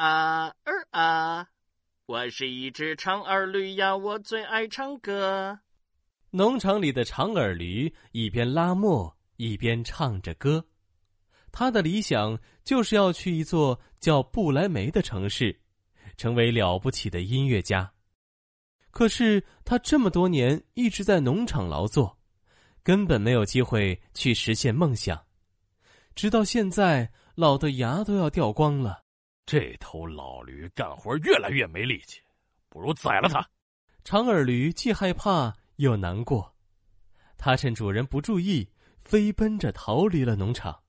啊儿啊！我是一只长耳驴呀，我最爱唱歌。农场里的长耳驴一边拉磨一边唱着歌，他的理想就是要去一座叫不来梅的城市，成为了不起的音乐家。可是他这么多年一直在农场劳作，根本没有机会去实现梦想。直到现在，老的牙都要掉光了。这头老驴干活越来越没力气，不如宰了它。长耳驴既害怕又难过，它趁主人不注意，飞奔着逃离了农场。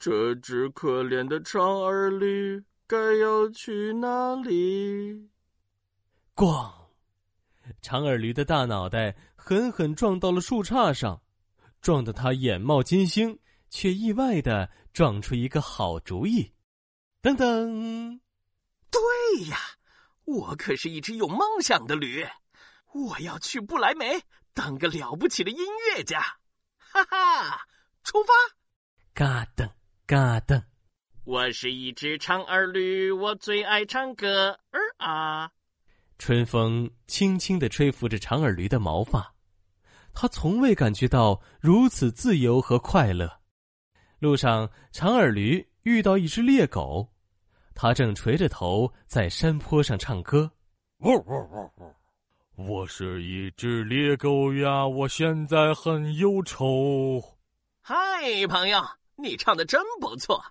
这只可怜的长耳驴该要去哪里？咣！长耳驴的大脑袋狠狠撞到了树杈上，撞得他眼冒金星，却意外的撞出一个好主意。噔噔，对呀，我可是一只有梦想的驴，我要去不来梅当个了不起的音乐家，哈哈！出发！嘎噔嘎噔，我是一只长耳驴，我最爱唱歌儿啊！春风轻轻的吹拂着长耳驴的毛发，他从未感觉到如此自由和快乐。路上，长耳驴遇到一只猎狗。他正垂着头在山坡上唱歌。喔喔喔喔！我是一只猎狗呀，我现在很忧愁。嗨，朋友，你唱的真不错，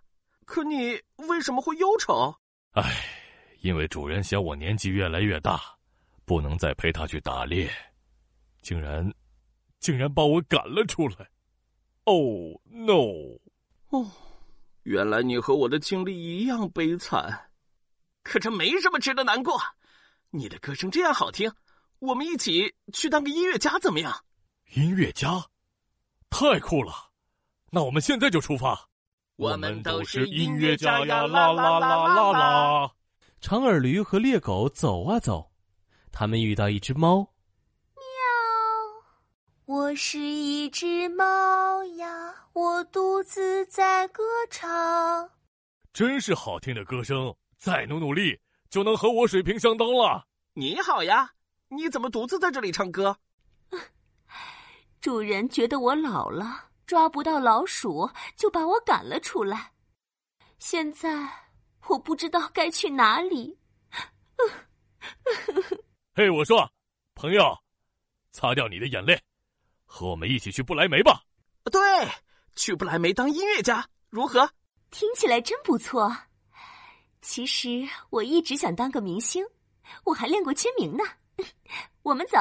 可你为什么会忧愁？唉，因为主人嫌我年纪越来越大，不能再陪他去打猎，竟然，竟然把我赶了出来。Oh no！哦。原来你和我的经历一样悲惨，可这没什么值得难过。你的歌声这样好听，我们一起去当个音乐家怎么样？音乐家，太酷了！那我们现在就出发。我们都是音乐家呀！啦啦啦啦啦！长耳驴和猎狗走啊走，他们遇到一只猫。我是一只猫呀，我独自在歌唱。真是好听的歌声，再努努力就能和我水平相当了。你好呀，你怎么独自在这里唱歌？主人觉得我老了，抓不到老鼠，就把我赶了出来。现在我不知道该去哪里。嘿，我说，朋友，擦掉你的眼泪。和我们一起去不来梅吧。对，去不来梅当音乐家如何？听起来真不错。其实我一直想当个明星，我还练过签名呢。我们走。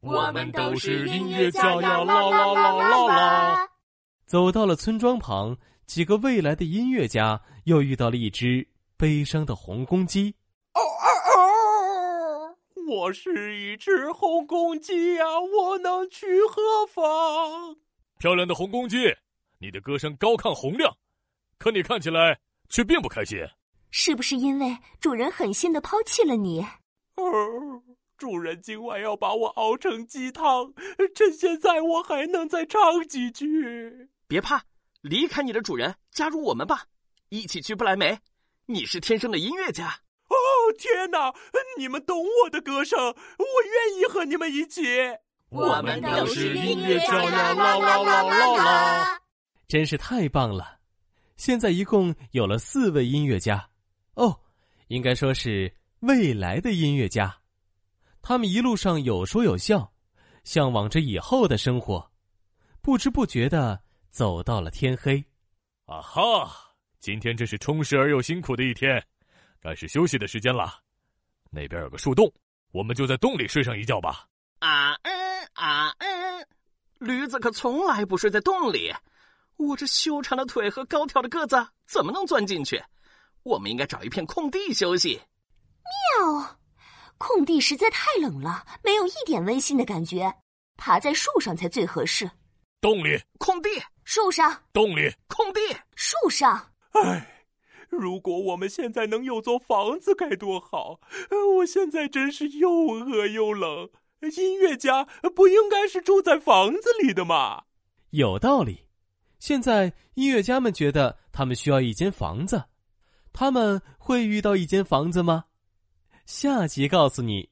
我们都是音乐家呀！啦啦啦啦啦！走到了村庄旁，几个未来的音乐家又遇到了一只悲伤的红公鸡。我是一只红公鸡呀，我能去何方？漂亮的红公鸡，你的歌声高亢洪亮，可你看起来却并不开心。是不是因为主人狠心的抛弃了你？哦，主人今晚要把我熬成鸡汤，趁现在我还能再唱几句。别怕，离开你的主人，加入我们吧，一起去不来梅。你是天生的音乐家。天哪！你们懂我的歌声，我愿意和你们一起。我们都是音乐家呀！啦啦啦啦啦！真是太棒了！现在一共有了四位音乐家，哦，应该说是未来的音乐家。他们一路上有说有笑，向往着以后的生活，不知不觉的走到了天黑。啊哈！今天真是充实而又辛苦的一天。该是休息的时间了，那边有个树洞，我们就在洞里睡上一觉吧。啊嗯啊嗯，驴子可从来不睡在洞里，我这修长的腿和高挑的个子怎么能钻进去？我们应该找一片空地休息。喵，空地实在太冷了，没有一点温馨的感觉，爬在树上才最合适。洞里，空地，树上，洞里，空地，树上。唉。如果我们现在能有座房子该多好！我现在真是又饿又冷。音乐家不应该是住在房子里的吗？有道理。现在音乐家们觉得他们需要一间房子，他们会遇到一间房子吗？下集告诉你。